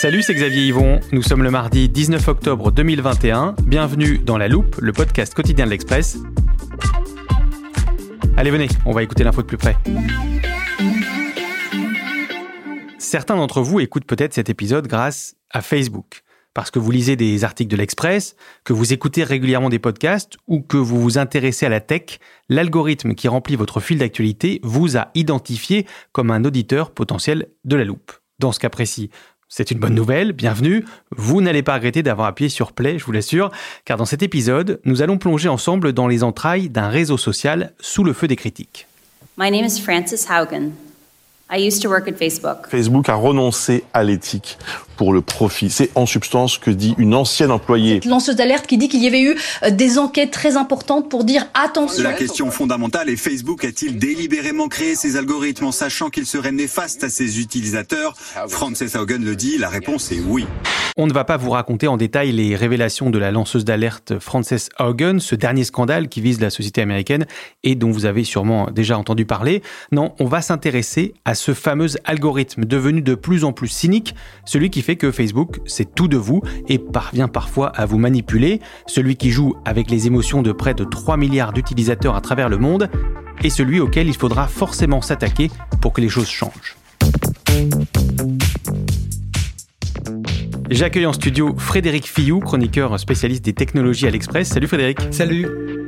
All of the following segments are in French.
Salut, c'est Xavier Yvon. Nous sommes le mardi 19 octobre 2021. Bienvenue dans La Loupe, le podcast quotidien de l'Express. Allez, venez, on va écouter l'info de plus près. Certains d'entre vous écoutent peut-être cet épisode grâce à Facebook, parce que vous lisez des articles de l'Express, que vous écoutez régulièrement des podcasts ou que vous vous intéressez à la tech, l'algorithme qui remplit votre fil d'actualité vous a identifié comme un auditeur potentiel de la loupe. Dans ce cas précis, c'est une bonne nouvelle, bienvenue. Vous n'allez pas regretter d'avoir appuyé sur Play, je vous l'assure, car dans cet épisode, nous allons plonger ensemble dans les entrailles d'un réseau social sous le feu des critiques. My name is Frances Haugen. I used to work at Facebook. Facebook a renoncé à l'éthique pour le profit. C'est en substance que dit une ancienne employée. Lanceuse d'alerte qui dit qu'il y avait eu euh, des enquêtes très importantes pour dire attention. La question fondamentale est Facebook a-t-il délibérément créé ces algorithmes en sachant qu'ils seraient néfastes à ses utilisateurs? Frances Haugen le dit, la réponse est oui. On ne va pas vous raconter en détail les révélations de la lanceuse d'alerte Frances Haugen, ce dernier scandale qui vise la société américaine et dont vous avez sûrement déjà entendu parler. Non, on va s'intéresser à ce fameux algorithme devenu de plus en plus cynique, celui qui fait que Facebook, c'est tout de vous et parvient parfois à vous manipuler, celui qui joue avec les émotions de près de 3 milliards d'utilisateurs à travers le monde, et celui auquel il faudra forcément s'attaquer pour que les choses changent. J'accueille en studio Frédéric Fillou, chroniqueur spécialiste des technologies à l'Express. Salut Frédéric. Salut.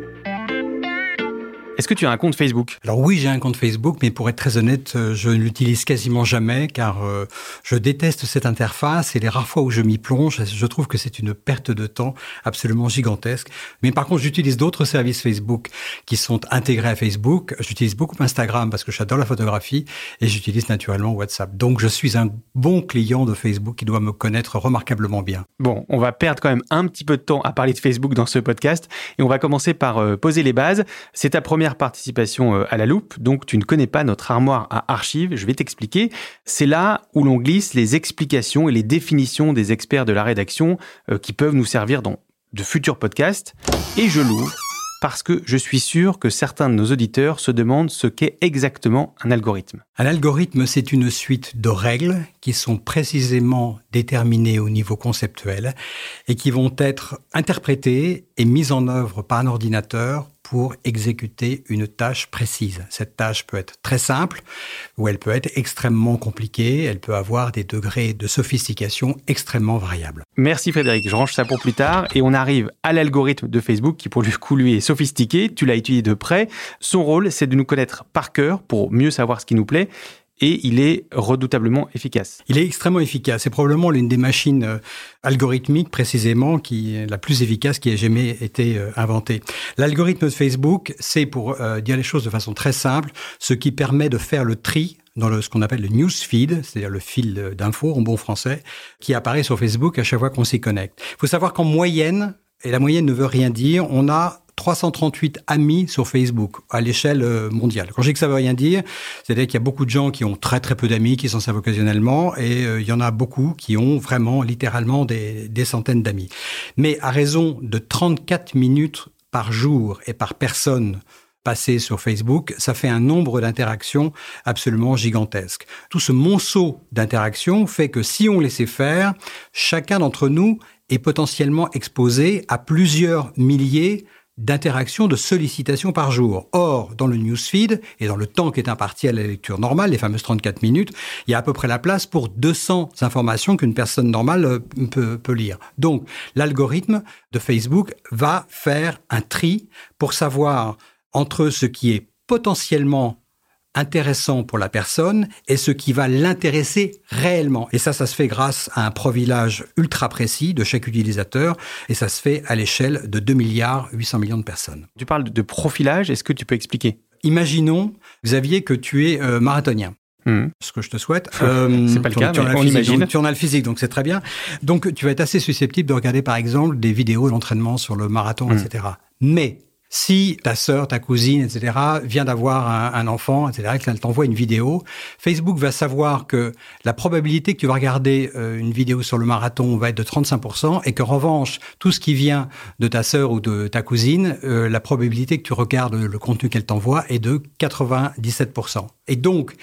Est-ce que tu as un compte Facebook? Alors oui, j'ai un compte Facebook, mais pour être très honnête, euh, je ne l'utilise quasiment jamais car euh, je déteste cette interface et les rares fois où je m'y plonge, je trouve que c'est une perte de temps absolument gigantesque. Mais par contre, j'utilise d'autres services Facebook qui sont intégrés à Facebook. J'utilise beaucoup Instagram parce que j'adore la photographie et j'utilise naturellement WhatsApp. Donc je suis un bon client de Facebook qui doit me connaître remarquablement bien. Bon, on va perdre quand même un petit peu de temps à parler de Facebook dans ce podcast et on va commencer par euh, poser les bases. C'est ta première participation euh, à la loupe, donc tu ne connais pas notre armoire à archives, je vais t'expliquer. C'est là où l'on glisse les explications et les définitions des experts de la rédaction euh, qui peuvent nous servir dans de futurs podcasts. Et je l'ouvre parce que je suis sûr que certains de nos auditeurs se demandent ce qu'est exactement un algorithme. Un algorithme, c'est une suite de règles qui sont précisément déterminées au niveau conceptuel et qui vont être interprétées et mises en œuvre par un ordinateur pour exécuter une tâche précise. Cette tâche peut être très simple ou elle peut être extrêmement compliquée, elle peut avoir des degrés de sophistication extrêmement variables. Merci Frédéric, je range ça pour plus tard et on arrive à l'algorithme de Facebook qui pour le coup lui est sophistiqué, tu l'as étudié de près. Son rôle c'est de nous connaître par cœur pour mieux savoir ce qui nous plaît et il est redoutablement efficace. Il est extrêmement efficace. C'est probablement l'une des machines euh, algorithmiques précisément qui est la plus efficace qui ait jamais été euh, inventée. L'algorithme de Facebook, c'est pour euh, dire les choses de façon très simple, ce qui permet de faire le tri dans le, ce qu'on appelle le newsfeed, c'est-à-dire le fil d'infos en bon français, qui apparaît sur Facebook à chaque fois qu'on s'y connecte. Il faut savoir qu'en moyenne, et la moyenne ne veut rien dire, on a 338 amis sur Facebook à l'échelle euh, mondiale. Quand je dis que ça veut rien dire, c'est-à-dire qu'il y a beaucoup de gens qui ont très très peu d'amis, qui s'en servent occasionnellement, et euh, il y en a beaucoup qui ont vraiment littéralement des, des centaines d'amis. Mais à raison de 34 minutes par jour et par personne passées sur Facebook, ça fait un nombre d'interactions absolument gigantesque. Tout ce monceau d'interactions fait que si on laissait faire, chacun d'entre nous est potentiellement exposé à plusieurs milliers d'interactions, de sollicitations par jour. Or, dans le newsfeed et dans le temps qui est imparti à la lecture normale, les fameuses 34 minutes, il y a à peu près la place pour 200 informations qu'une personne normale euh, peut, peut lire. Donc, l'algorithme de Facebook va faire un tri pour savoir entre ce qui est potentiellement intéressant pour la personne et ce qui va l'intéresser réellement. Et ça, ça se fait grâce à un profilage ultra précis de chaque utilisateur et ça se fait à l'échelle de 2 milliards 800 millions de personnes. Tu parles de profilage, est-ce que tu peux expliquer? Imaginons, Xavier, que tu es euh, marathonien. Mmh. Ce que je te souhaite. Euh, c'est pas le cas, tu, on imagine. Tu en as le physique, donc c'est très bien. Donc tu vas être assez susceptible de regarder par exemple des vidéos d'entraînement sur le marathon, mmh. etc. Mais si ta sœur, ta cousine, etc., vient d'avoir un, enfant, etc., qu'elle t'envoie une vidéo, Facebook va savoir que la probabilité que tu vas regarder euh, une vidéo sur le marathon va être de 35%, et qu'en revanche, tout ce qui vient de ta sœur ou de ta cousine, euh, la probabilité que tu regardes le contenu qu'elle t'envoie est de 97%. Et donc,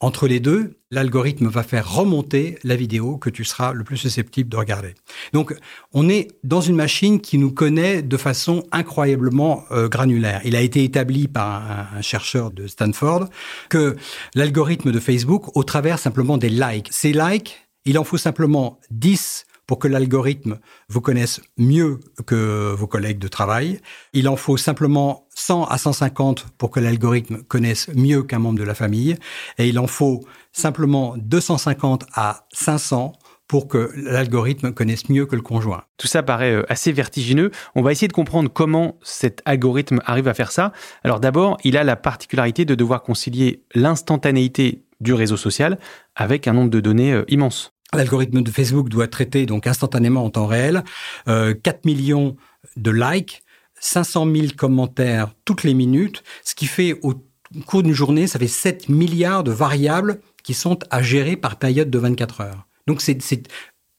Entre les deux, l'algorithme va faire remonter la vidéo que tu seras le plus susceptible de regarder. Donc, on est dans une machine qui nous connaît de façon incroyablement euh, granulaire. Il a été établi par un, un chercheur de Stanford que l'algorithme de Facebook, au travers simplement des likes, ces likes, il en faut simplement 10 pour que l'algorithme vous connaisse mieux que vos collègues de travail. Il en faut simplement 100 à 150 pour que l'algorithme connaisse mieux qu'un membre de la famille. Et il en faut simplement 250 à 500 pour que l'algorithme connaisse mieux que le conjoint. Tout ça paraît euh, assez vertigineux. On va essayer de comprendre comment cet algorithme arrive à faire ça. Alors d'abord, il a la particularité de devoir concilier l'instantanéité du réseau social avec un nombre de données euh, immense. L'algorithme de Facebook doit traiter donc instantanément en temps réel euh, 4 millions de likes, 500 000 commentaires toutes les minutes, ce qui fait au cours d'une journée, ça fait 7 milliards de variables qui sont à gérer par période de 24 heures. Donc c'est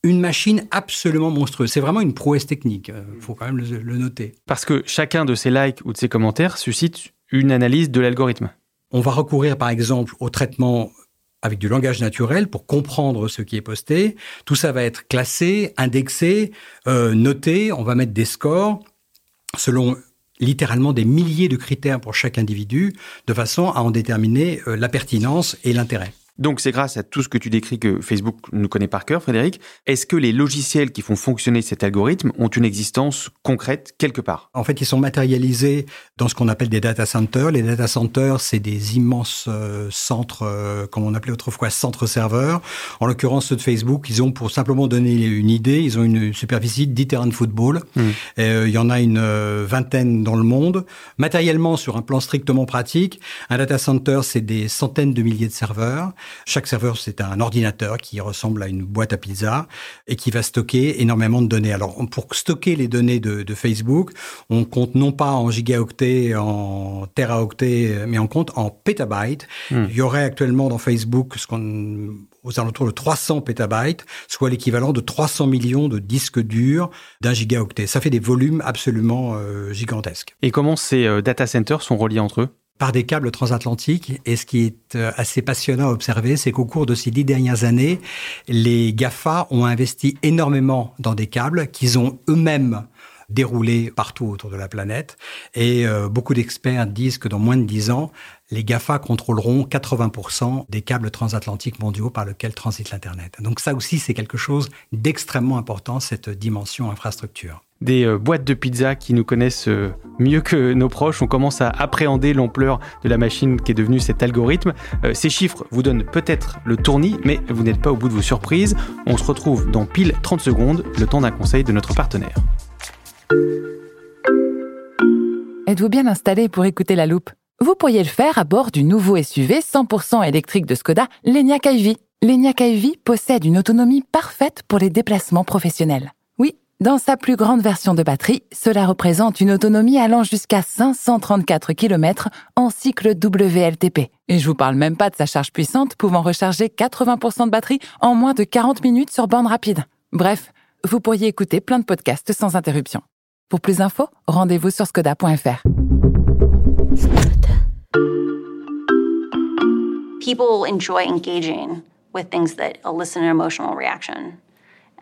une machine absolument monstrueuse. C'est vraiment une prouesse technique, il euh, faut quand même le, le noter. Parce que chacun de ces likes ou de ces commentaires suscite une analyse de l'algorithme. On va recourir par exemple au traitement avec du langage naturel pour comprendre ce qui est posté. Tout ça va être classé, indexé, euh, noté. On va mettre des scores selon littéralement des milliers de critères pour chaque individu, de façon à en déterminer euh, la pertinence et l'intérêt. Donc c'est grâce à tout ce que tu décris que Facebook nous connaît par cœur, Frédéric. Est-ce que les logiciels qui font fonctionner cet algorithme ont une existence concrète quelque part? En fait, ils sont matérialisés dans ce qu'on appelle des data centers. Les data centers, c'est des immenses euh, centres, euh, comme on appelait autrefois centres serveurs. En l'occurrence, ceux de Facebook, ils ont pour simplement donner une idée, ils ont une superficie de 10 terrains de football. Mmh. Euh, il y en a une vingtaine dans le monde. Matériellement, sur un plan strictement pratique, un data center, c'est des centaines de milliers de serveurs. Chaque serveur, c'est un ordinateur qui ressemble à une boîte à pizza et qui va stocker énormément de données. Alors, pour stocker les données de, de Facebook, on compte non pas en gigaoctets, en teraoctets, mais on compte en pétabytes. Hmm. Il y aurait actuellement dans Facebook ce qu'on aux alentours de 300 pétabytes, soit l'équivalent de 300 millions de disques durs d'un gigaoctet. Ça fait des volumes absolument euh, gigantesques. Et comment ces euh, data centers sont reliés entre eux? Par des câbles transatlantiques. Et ce qui est euh, assez passionnant à observer, c'est qu'au cours de ces dix dernières années, les GAFA ont investi énormément dans des câbles qu'ils ont eux-mêmes déroulés partout autour de la planète. Et euh, beaucoup d'experts disent que dans moins de dix ans, les GAFA contrôleront 80% des câbles transatlantiques mondiaux par lesquels transite l'Internet. Donc ça aussi, c'est quelque chose d'extrêmement important, cette dimension infrastructure des euh, boîtes de pizza qui nous connaissent euh, mieux que nos proches. On commence à appréhender l'ampleur de la machine qui est devenue cet algorithme. Euh, ces chiffres vous donnent peut-être le tournis, mais vous n'êtes pas au bout de vos surprises. On se retrouve dans pile 30 secondes, le temps d'un conseil de notre partenaire. Êtes-vous bien installé pour écouter la loupe? Vous pourriez le faire à bord du nouveau SUV 100% électrique de Skoda, l'Enyaq iV. L'Enyaq iV possède une autonomie parfaite pour les déplacements professionnels. Dans sa plus grande version de batterie, cela représente une autonomie allant jusqu'à 534 km en cycle WLTP. Et je vous parle même pas de sa charge puissante pouvant recharger 80% de batterie en moins de 40 minutes sur bande rapide. Bref, vous pourriez écouter plein de podcasts sans interruption. Pour plus d'infos, rendez-vous sur skoda.fr. People enjoy engaging with things that elicit an emotional reaction.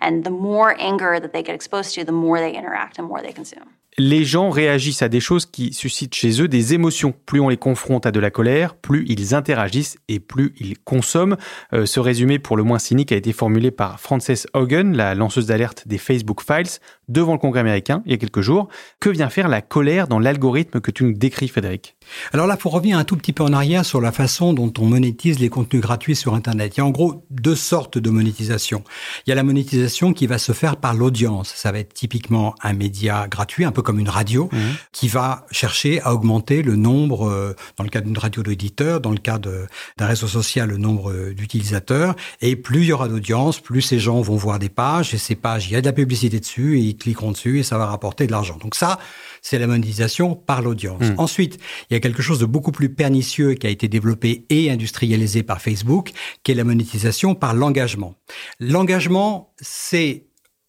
And the more anger that they get exposed to, the more they interact and more they consume. Les gens réagissent à des choses qui suscitent chez eux des émotions. Plus on les confronte à de la colère, plus ils interagissent et plus ils consomment. Euh, ce résumé pour le moins cynique a été formulé par Frances Hogan, la lanceuse d'alerte des Facebook Files, devant le Congrès américain il y a quelques jours. Que vient faire la colère dans l'algorithme que tu nous décris, Frédéric? Alors là, pour revenir un tout petit peu en arrière sur la façon dont on monétise les contenus gratuits sur Internet, il y a en gros deux sortes de monétisation. Il y a la monétisation qui va se faire par l'audience. Ça va être typiquement un média gratuit, un peu comme une radio, mmh. qui va chercher à augmenter le nombre, euh, dans le cas d'une radio d'éditeurs, dans le cas d'un réseau social, le nombre euh, d'utilisateurs. Et plus il y aura d'audience, plus ces gens vont voir des pages, et ces pages, il y a de la publicité dessus, et ils cliqueront dessus, et ça va rapporter de l'argent. Donc ça, c'est la monétisation par l'audience. Mmh. Ensuite, il y a quelque chose de beaucoup plus pernicieux qui a été développé et industrialisé par Facebook, qui est la monétisation par l'engagement. L'engagement, c'est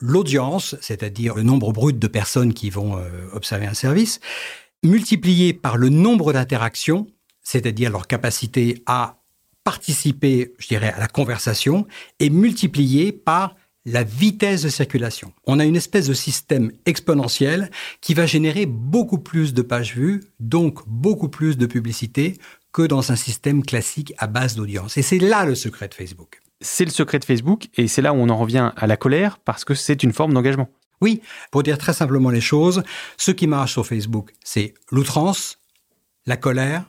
l'audience, c'est-à-dire le nombre brut de personnes qui vont euh, observer un service, multiplié par le nombre d'interactions, c'est-à-dire leur capacité à participer, je dirais, à la conversation est multiplié par la vitesse de circulation. On a une espèce de système exponentiel qui va générer beaucoup plus de pages vues, donc beaucoup plus de publicité que dans un système classique à base d'audience. Et c'est là le secret de Facebook. C'est le secret de Facebook et c'est là où on en revient à la colère parce que c'est une forme d'engagement. Oui, pour dire très simplement les choses, ce qui marche sur Facebook, c'est l'outrance, la colère,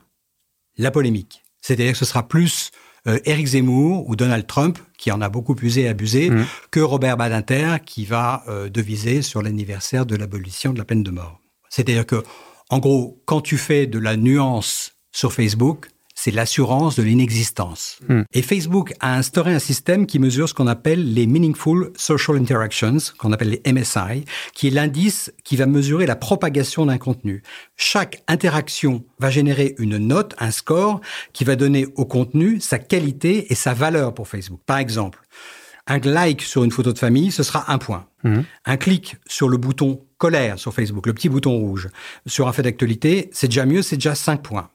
la polémique. C'est-à-dire que ce sera plus euh, Éric Zemmour ou Donald Trump, qui en a beaucoup usé et abusé, mmh. que Robert Badinter, qui va euh, deviser sur l'anniversaire de l'abolition de la peine de mort. C'est-à-dire que, en gros, quand tu fais de la nuance sur Facebook, c'est l'assurance de l'inexistence. Hmm. Et Facebook a instauré un système qui mesure ce qu'on appelle les Meaningful Social Interactions, qu'on appelle les MSI, qui est l'indice qui va mesurer la propagation d'un contenu. Chaque interaction va générer une note, un score, qui va donner au contenu sa qualité et sa valeur pour Facebook. Par exemple, un like sur une photo de famille, ce sera un point. Hmm. Un clic sur le bouton colère sur Facebook, le petit bouton rouge, sur un fait d'actualité, c'est déjà mieux, c'est déjà 5 points.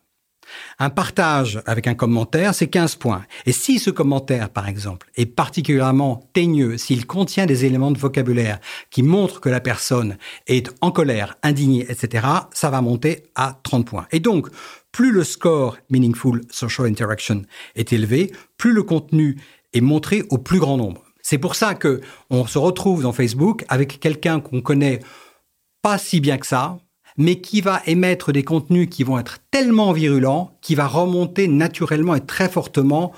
Un partage avec un commentaire, c'est 15 points. Et si ce commentaire, par exemple, est particulièrement teigneux, s'il contient des éléments de vocabulaire qui montrent que la personne est en colère, indignée, etc., ça va monter à 30 points. Et donc, plus le score Meaningful Social Interaction est élevé, plus le contenu est montré au plus grand nombre. C'est pour ça que on se retrouve dans Facebook avec quelqu'un qu'on connaît pas si bien que ça, mais qui va émettre des contenus qui vont être tellement virulents, qui va remonter naturellement et très fortement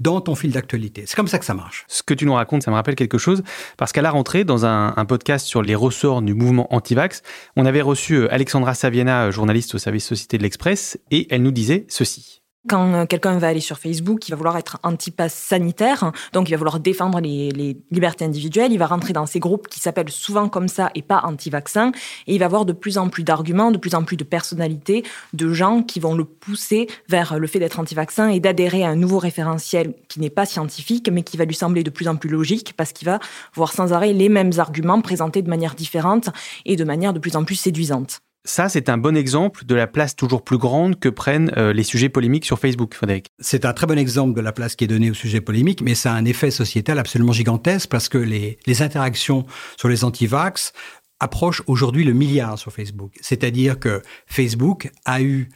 dans ton fil d'actualité. C'est comme ça que ça marche. Ce que tu nous racontes, ça me rappelle quelque chose, parce qu'à la rentrée, dans un, podcast sur les ressorts du mouvement anti-vax, on avait reçu euh, Alexandra Saviena, journaliste au service Société de l'Express, et elle nous disait ceci. Quand euh, quelqu'un va aller sur Facebook, il va vouloir être anti-pass sanitaire, donc il va vouloir défendre les, les, libertés individuelles, il va rentrer dans ces groupes qui s'appellent souvent comme ça et pas anti-vaccin, et il va avoir de plus en plus d'arguments, de plus en plus de personnalités, de gens qui vont le pousser vers le fait d'être anti-vaccin et d'adhérer à un nouveau référentiel qui n'est pas scientifique, mais qui va lui sembler de plus en plus logique, parce qu'il va voir sans arrêt les mêmes arguments présentés de manière différente et de manière de plus en plus séduisante. Ça, c'est un bon exemple de la place toujours plus grande que prennent euh, les sujets polémiques sur Facebook, Frédéric. C'est un très bon exemple de la place qui est donnée aux sujets polémiques, mais ça a un effet sociétal absolument gigantesque parce que les, les interactions sur les anti-vax approchent aujourd'hui le milliard sur Facebook. C'est-à-dire que Facebook a eu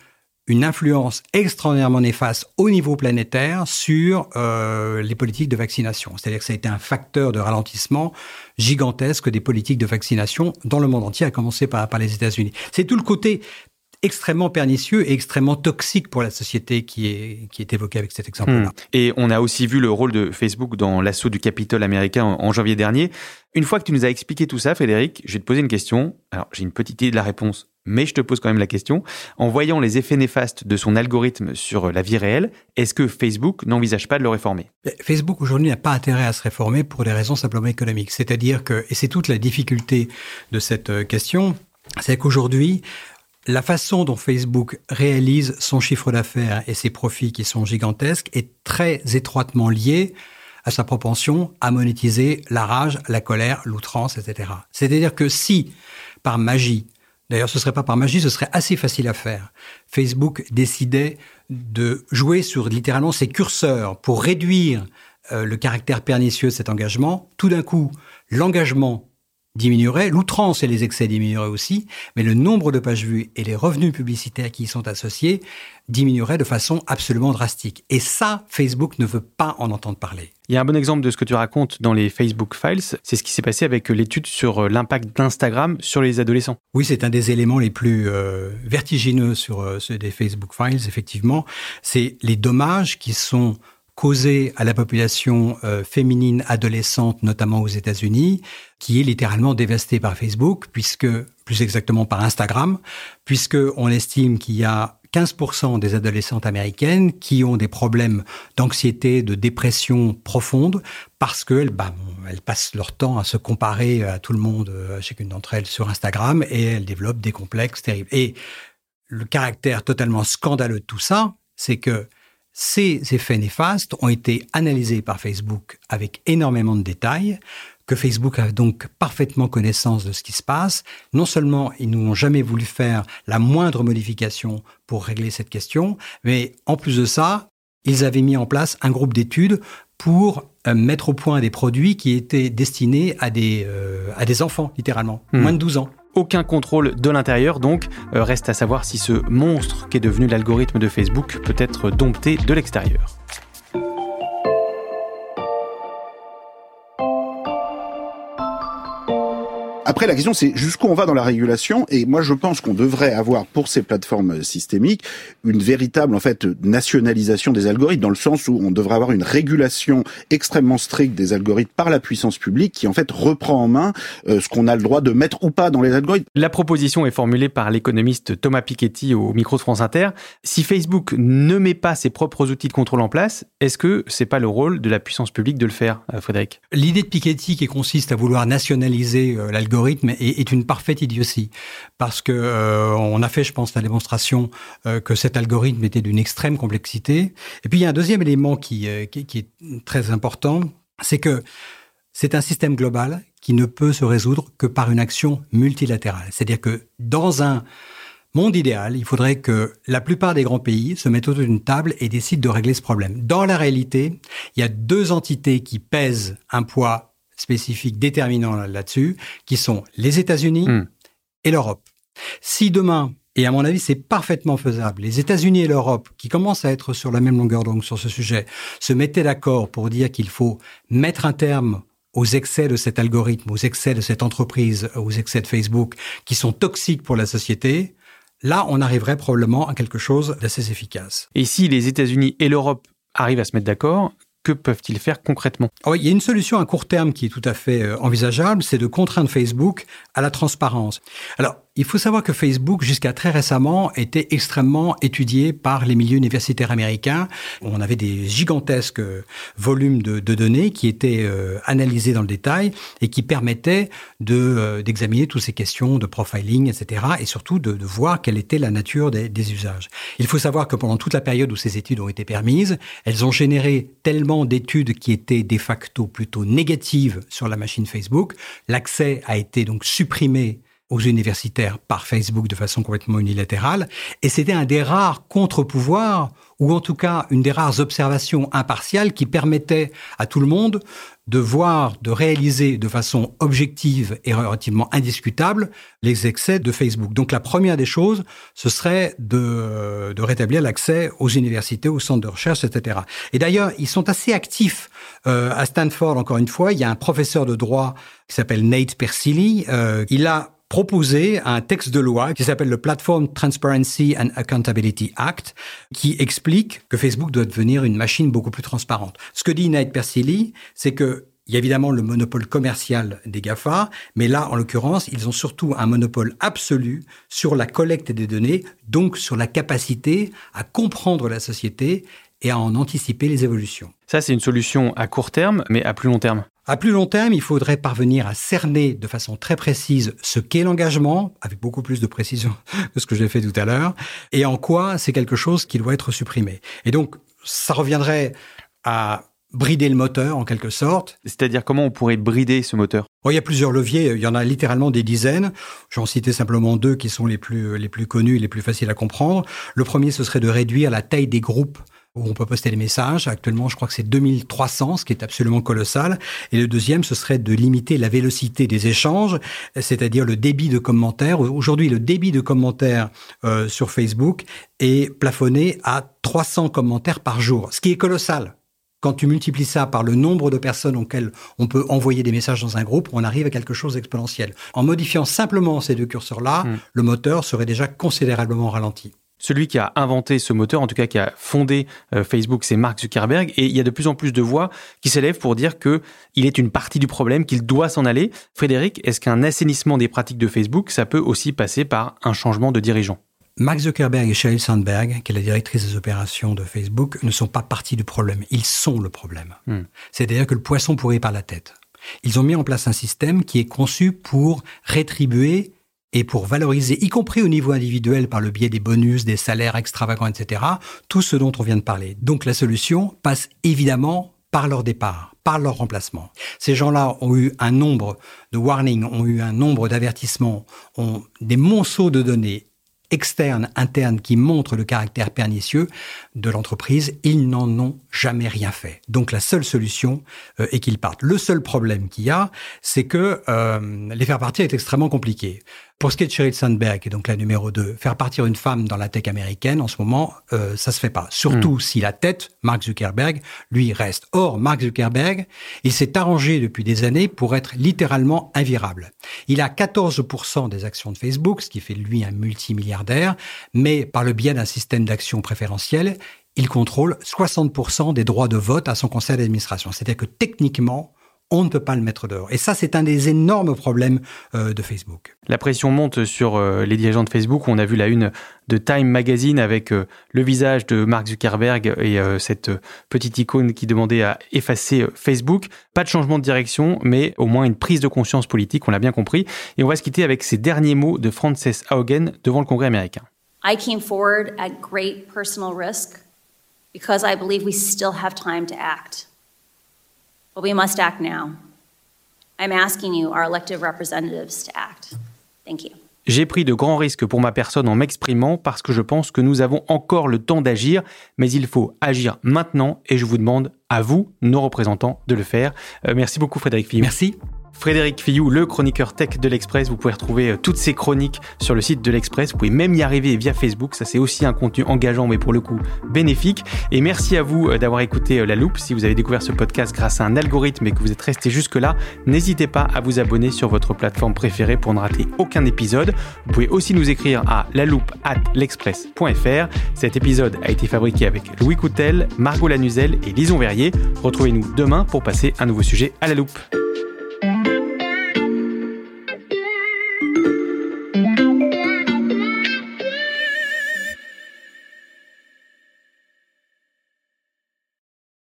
une influence extraordinairement néfaste au niveau planétaire sur euh, les politiques de vaccination. C'est-à-dire que ça a été un facteur de ralentissement gigantesque des politiques de vaccination dans le monde entier, à commencer par, les États-Unis. C'est tout le côté extrêmement pernicieux et extrêmement toxique pour la société qui est, qui est évoqué avec cet exemple-là. Hmm. Et on a aussi vu le rôle de Facebook dans l'assaut du Capitole américain en, en, janvier dernier. Une fois que tu nous as expliqué tout ça, Frédéric, je vais te poser une question. Alors, j'ai une petite idée de la réponse mais je te pose quand même la question. En voyant les effets néfastes de son algorithme sur la vie réelle, est-ce que Facebook n'envisage pas de le réformer? Facebook aujourd'hui n'a pas intérêt à se réformer pour des raisons simplement économiques. C'est-à-dire que, et c'est toute la difficulté de cette euh, question, c'est qu'aujourd'hui, la façon dont Facebook réalise son chiffre d'affaires et ses profits qui sont gigantesques est très étroitement liée à sa propension à monétiser la rage, la colère, l'outrance, etc. C'est-à-dire que si, par magie, D'ailleurs, ce serait pas par magie, ce serait assez facile à faire. Facebook décidait de jouer sur littéralement ses curseurs pour réduire euh, le caractère pernicieux de cet engagement. Tout d'un coup, l'engagement diminuerait, l'outrance et les excès diminueraient aussi, mais le nombre de pages vues et les revenus publicitaires qui y sont associés diminueraient de façon absolument drastique. Et ça, Facebook ne veut pas en entendre parler. Il y a un bon exemple de ce que tu racontes dans les Facebook Files, c'est ce qui s'est passé avec l'étude sur euh, l'impact d'Instagram sur les adolescents. Oui, c'est un des éléments les plus euh, vertigineux sur euh, ceux des Facebook Files, effectivement. C'est les dommages qui sont causé à la population euh, féminine adolescente, notamment aux États-Unis, qui est littéralement dévastée par Facebook, puisque plus exactement par Instagram, puisque on estime qu'il y a 15% des adolescentes américaines qui ont des problèmes d'anxiété, de dépression profonde, parce qu'elles bah, passent leur temps à se comparer à tout le monde, à chacune d'entre elles sur Instagram, et elles développent des complexes terribles. Et le caractère totalement scandaleux de tout ça, c'est que ces effets néfastes ont été analysés par Facebook avec énormément de détails, que Facebook a donc parfaitement connaissance de ce qui se passe. Non seulement ils n'ont jamais voulu faire la moindre modification pour régler cette question, mais en plus de ça, ils avaient mis en place un groupe d'études pour euh, mettre au point des produits qui étaient destinés à des, euh, à des enfants, littéralement, Hmm. moins de 12 ans. Aucun contrôle de l'intérieur, donc euh, reste à savoir si ce monstre qu'est devenu l'algorithme de Facebook peut être dompté de l'extérieur. Après, la question, c'est jusqu'où on va dans la régulation. Et moi, je pense qu'on devrait avoir pour ces plateformes systémiques une véritable, en fait, nationalisation des algorithmes, dans le sens où on devrait avoir une régulation extrêmement stricte des algorithmes par la puissance publique, qui en fait reprend en main euh, ce qu'on a le droit de mettre ou pas dans les algorithmes. La proposition est formulée par l'économiste Thomas Piketty au micro de France Inter. Si Facebook ne met pas ses propres outils de contrôle en place, est-ce que c'est pas le rôle de la puissance publique de le faire, euh, Frédéric? L'idée de Piketty qui consiste à vouloir nationaliser euh, est, une parfaite idiotie parce que euh, on a fait, je pense, la démonstration euh, que cet algorithme était d'une extrême complexité. Et puis il y a un deuxième élément qui, euh, qui, qui est très important, c'est que c'est un système global qui ne peut se résoudre que par une action multilatérale. C'est-à-dire que dans un monde idéal, il faudrait que la plupart des grands pays se mettent autour d'une table et décident de régler ce problème. Dans la réalité, il y a deux entités qui pèsent un poids spécifique déterminant là-dessus, qui sont les États-Unis Mm. et l'Europe. Si demain, et à mon avis c'est parfaitement faisable, les États-Unis et l'Europe, qui commencent à être sur la même longueur d'onde sur ce sujet, se mettaient d'accord pour dire qu'il faut mettre un terme aux excès de cet algorithme, aux excès de cette entreprise, aux excès de Facebook, qui sont toxiques pour la société, là, on arriverait probablement à quelque chose d'assez efficace. Et si les États-Unis et l'Europe arrivent à se mettre d'accord, que peuvent-ils faire concrètement? Ah il y a une solution à court terme qui est tout à fait euh, envisageable, c'est de contraindre Facebook à la transparence. Il faut savoir que Facebook, jusqu'à très récemment, était extrêmement étudié par les milieux universitaires américains. On avait des gigantesques volumes de, données qui étaient euh, analysés dans le détail et qui permettaient euh, d'examiner toutes ces questions de profiling, etc. Et surtout de, voir quelle était la nature des usages. Il faut savoir que pendant toute la période où ces études ont été permises, elles ont généré tellement d'études qui étaient de facto plutôt négatives sur la machine Facebook. L'accès a été donc supprimé aux universitaires par Facebook de façon complètement unilatérale. Et c'était un des rares contre-pouvoirs, ou en tout cas une des rares observations impartiales qui permettait à tout le monde de voir, de réaliser de façon objective et relativement indiscutable les excès de Facebook. Donc la première des choses, ce serait de, de rétablir l'accès aux universités, aux centres de recherche, etc. Et d'ailleurs, ils sont assez actifs euh, à Stanford, encore une fois. Il y a un professeur de droit qui s'appelle Nate Persily. Euh, il a proposé un texte de loi qui s'appelle le Platform Transparency and Accountability Act, qui explique que Facebook doit devenir une machine beaucoup plus transparente. Ce que dit Nate Persily, c'est que il y a évidemment le monopole commercial des GAFA, mais là, en l'occurrence, ils ont surtout un monopole absolu sur la collecte des données, donc sur la capacité à comprendre la société et à en anticiper les évolutions. Ça, c'est une solution à court terme, mais à plus long terme. À plus long terme, il faudrait parvenir à cerner de façon très précise ce qu'est l'engagement, avec beaucoup plus de précision que ce que j'ai fait tout à l'heure, et en quoi c'est quelque chose qui doit être supprimé. Et donc, ça reviendrait à brider le moteur en quelque sorte. C'est-à-dire comment on pourrait brider ce moteur? Il y a plusieurs leviers, il y en a littéralement des dizaines. J'en citais simplement deux qui sont les plus, les plus connus et les plus faciles à comprendre. Le premier, ce serait de réduire la taille des groupes où on peut poster des messages. Actuellement, je crois que c'est 2300, ce qui est absolument colossal. Et le deuxième, ce serait de limiter la vélocité des échanges, c'est-à-dire le débit de commentaires. Aujourd'hui, le débit de commentaires euh, sur Facebook est plafonné à 300 commentaires par jour, ce qui est colossal. Quand tu multiplies ça par le nombre de personnes auxquelles on peut envoyer des messages dans un groupe, on arrive à quelque chose d'exponentiel. En modifiant simplement ces deux curseurs-là, Mm. le moteur serait déjà considérablement ralenti. Celui qui a inventé ce moteur, en tout cas qui a fondé euh, Facebook, c'est Mark Zuckerberg. Et il y a de plus en plus de voix qui s'élèvent pour dire que il est une partie du problème, qu'il doit s'en aller. Frédéric, est-ce qu'un assainissement des pratiques de Facebook, ça peut aussi passer par un changement de dirigeant? Mark Zuckerberg et Sheryl Sandberg, qui est la directrice des opérations de Facebook, ne sont pas partie du problème. Ils sont le problème. Hmm. C'est-à-dire que le poisson pourrit par la tête. Ils ont mis en place un système qui est conçu pour rétribuer et pour valoriser, y compris au niveau individuel par le biais des bonus, des salaires extravagants, etc., tout ce dont on vient de parler. Donc la solution passe évidemment par leur départ, par leur remplacement. Ces gens-là ont eu un nombre de warnings, ont eu un nombre d'avertissements, ont des monceaux de données externes, internes, qui montrent le caractère pernicieux de l'entreprise, ils n'en ont jamais rien fait. Donc la seule solution euh, est qu'ils partent. Le seul problème qu'il y a, c'est que euh, les faire partir est extrêmement compliqué. Pour ce qui est de Sheryl Sandberg, qui est donc la numéro 2, faire partir une femme dans la tech américaine, en ce moment, euh, ça se fait pas. Surtout hmm. si la tête, Mark Zuckerberg, lui reste. Or, Mark Zuckerberg, il s'est arrangé depuis des années pour être littéralement invirable. Il a 14% des actions de Facebook, ce qui fait de lui un multimilliardaire, mais par le biais d'un système d'actions préférentielles, il contrôle 60% des droits de vote à son conseil d'administration. C'est-à-dire que techniquement, on ne peut pas le mettre dehors. Et ça, c'est un des énormes problèmes euh, de Facebook. La pression monte sur euh, les dirigeants de Facebook. On a vu la une de Time Magazine avec euh, le visage de Mark Zuckerberg et cette petite icône qui demandait à effacer Facebook. Pas de changement de direction, mais au moins une prise de conscience politique, on l'a bien compris. Et on va se quitter avec ces derniers mots de Frances Haugen devant le Congrès américain. I came forward at great personal risk because I believe we still have time to act. But we must act now. I'm asking you, our elected representatives, to act. Thank you. J'ai pris de grands risques pour ma personne en m'exprimant parce que je pense que nous avons encore le temps d'agir, mais il faut agir maintenant et je vous demande à vous, nos représentants, de le faire. Euh, merci beaucoup Frédéric Fillon. Merci. Frédéric Fillou, le chroniqueur tech de l'Express. Vous pouvez retrouver euh, toutes ces chroniques sur le site de l'Express. Vous pouvez même y arriver via Facebook. Ça, c'est aussi un contenu engageant, mais pour le coup bénéfique. Et merci à vous euh, d'avoir écouté euh, La Loupe. Si vous avez découvert ce podcast grâce à un algorithme et que vous êtes resté jusque-là, n'hésitez pas à vous abonner sur votre plateforme préférée pour ne rater aucun épisode. Vous pouvez aussi nous écrire à loupe at l'express.fr. Cet épisode a été fabriqué avec Louis Coutel, Margot Lanuzel et Lison Verrier. Retrouvez-nous demain pour passer un nouveau sujet à la loupe.